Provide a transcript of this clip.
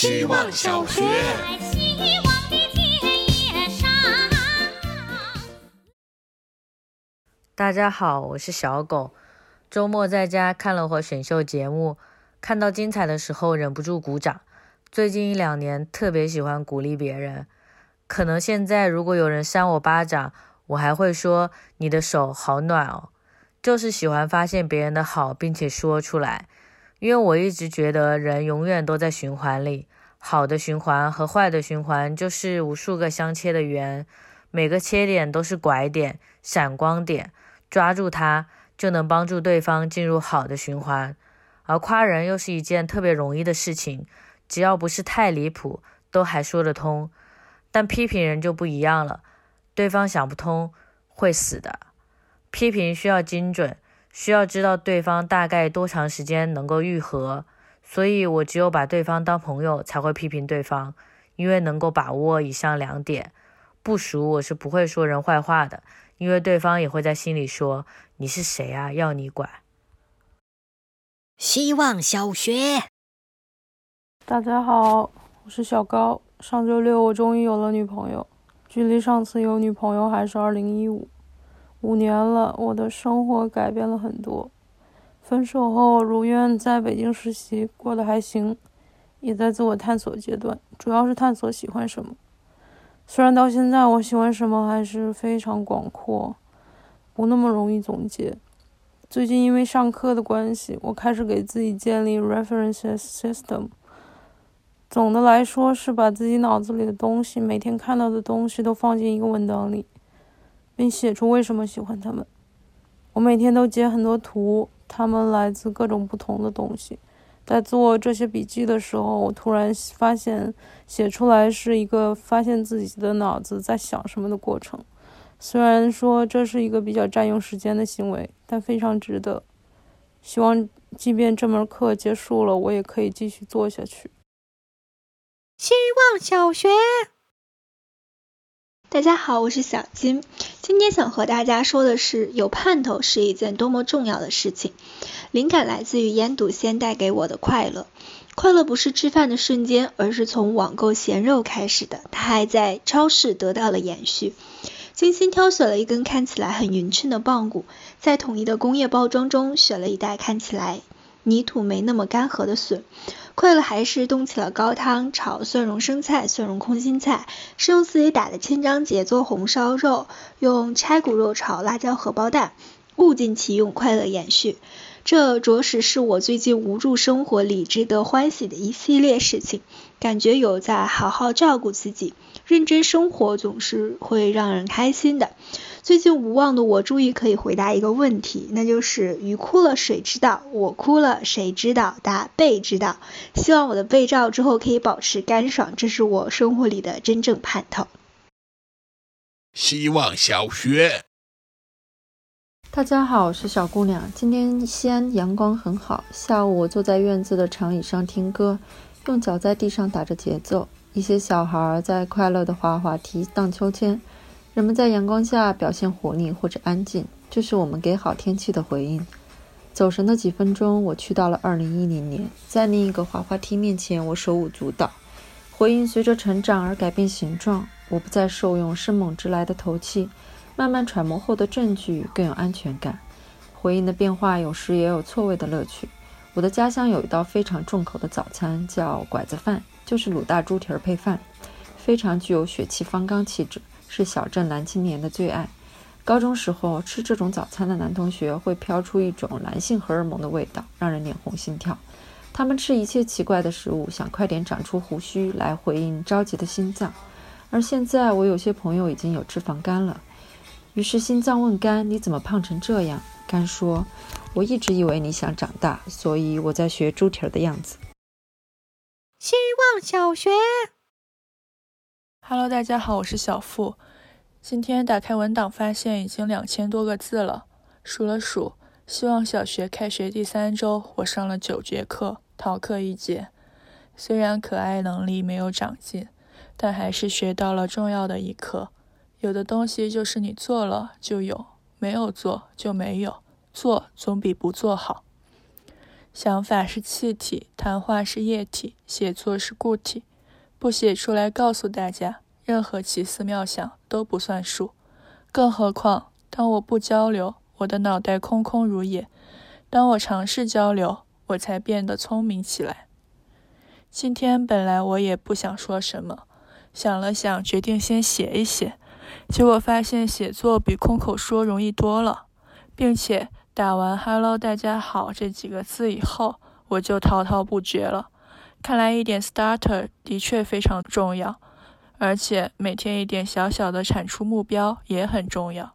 希望小学。大家好，我是小狗。周末在家看了会选秀节目，看到精彩的时候忍不住鼓掌。最近一两年特别喜欢鼓励别人，可能现在如果有人扇我巴掌，我还会说你的手好暖哦。就是喜欢发现别人的好，并且说出来。因为我一直觉得人永远都在循环里，好的循环和坏的循环就是无数个相切的圆，每个切点都是拐点、闪光点。抓住它，就能帮助对方进入好的循环。而夸人又是一件特别容易的事情，只要不是太离谱，都还说得通。但批评人就不一样了，对方想不通会死的。批评需要精准，需要知道对方大概多长时间能够愈合。所以我只有把对方当朋友才会批评对方，因为能够把握以上两点。不熟我是不会说人坏话的。因为对方也会在心里说：“你是谁啊？要你管？”希望小学，大家好，我是小高。上周六我终于有了女朋友，距离上次有女朋友还是二零一五，五年了，我的生活改变了很多。分手后如愿在北京实习，过得还行，也在自我探索阶段，主要是探索喜欢什么。虽然到现在我喜欢什么还是非常广阔，不那么容易总结。最近因为上课的关系，我开始给自己建立 references system。总的来说是把自己脑子里的东西，每天看到的东西都放进一个文档里，并写出为什么喜欢他们。我每天都截很多图，它们来自各种不同的东西。在做这些笔记的时候，我突然发现，写出来是一个发现自己的脑子在想什么的过程。虽然说这是一个比较占用时间的行为，但非常值得。希望即便这门课结束了，我也可以继续做下去。希望小学，大家好，我是小金。今天想和大家说的是，有盼头是一件多么重要的事情。灵感来自于腌笃鲜带给我的快乐，快乐不是吃饭的瞬间，而是从网购咸肉开始的。它还在超市得到了延续。精心挑选了一根看起来很匀称的棒骨，在统一的工业包装中选了一袋看起来泥土没那么干涸的笋。快乐还是动起了高汤炒蒜蓉生菜、蒜蓉空心菜，是用自己打的千张结做红烧肉，用拆骨肉炒辣椒荷包蛋，物尽其用，快乐延续。这着实是我最近无助生活里值得欢喜的一系列事情，感觉有在好好照顾自己，认真生活总是会让人开心的。最近无望的我终于可以回答一个问题，那就是鱼哭了谁知道？我哭了谁知道？答被知道。希望我的被照之后可以保持干爽，这是我生活里的真正盼头。希望小学。大家好，我是小姑娘。今天西安阳光很好，下午我坐在院子的长椅上听歌，用脚在地上打着节奏。一些小孩在快乐地滑滑梯、荡秋千，人们在阳光下表现活力或者安静，这是我们给好天气的回应。走神的几分钟，我去到了2010年，在另一个滑滑梯面前，我手舞足蹈。回应随着成长而改变形状，我不再受用生猛直来的头气。慢慢揣摩后的证据更有安全感。回应的变化有时也有错位的乐趣。我的家乡有一道非常重口的早餐，叫拐子饭，就是卤大猪蹄儿配饭，非常具有血气方刚气质，是小镇男青年的最爱。高中时候吃这种早餐的男同学会飘出一种男性荷尔蒙的味道，让人脸红心跳。他们吃一切奇怪的食物，想快点长出胡须来回应着急的心脏。而现在，我有些朋友已经有脂肪肝了。于是心脏问肝：“你怎么胖成这样？”肝说：“我一直以为你想长大，所以我在学猪蹄儿的样子。”希望小学，Hello，大家好，我是小付。今天打开文档，发现已经两千多个字了。数了数，希望小学开学第三周，我上了九节课，逃课一节。虽然可爱能力没有长进，但还是学到了重要的一课。有的东西就是你做了就有，没有做就没有，做总比不做好。想法是气体，谈话是液体，写作是固体。不写出来告诉大家，任何奇思妙想都不算数。更何况，当我不交流，我的脑袋空空如也；当我尝试交流，我才变得聪明起来。今天本来我也不想说什么，想了想，决定先写一写。结果发现写作比空口说容易多了，并且打完 “hello，大家好”这几个字以后，我就滔滔不绝了。看来一点 starter 的确非常重要，而且每天一点小小的产出目标也很重要。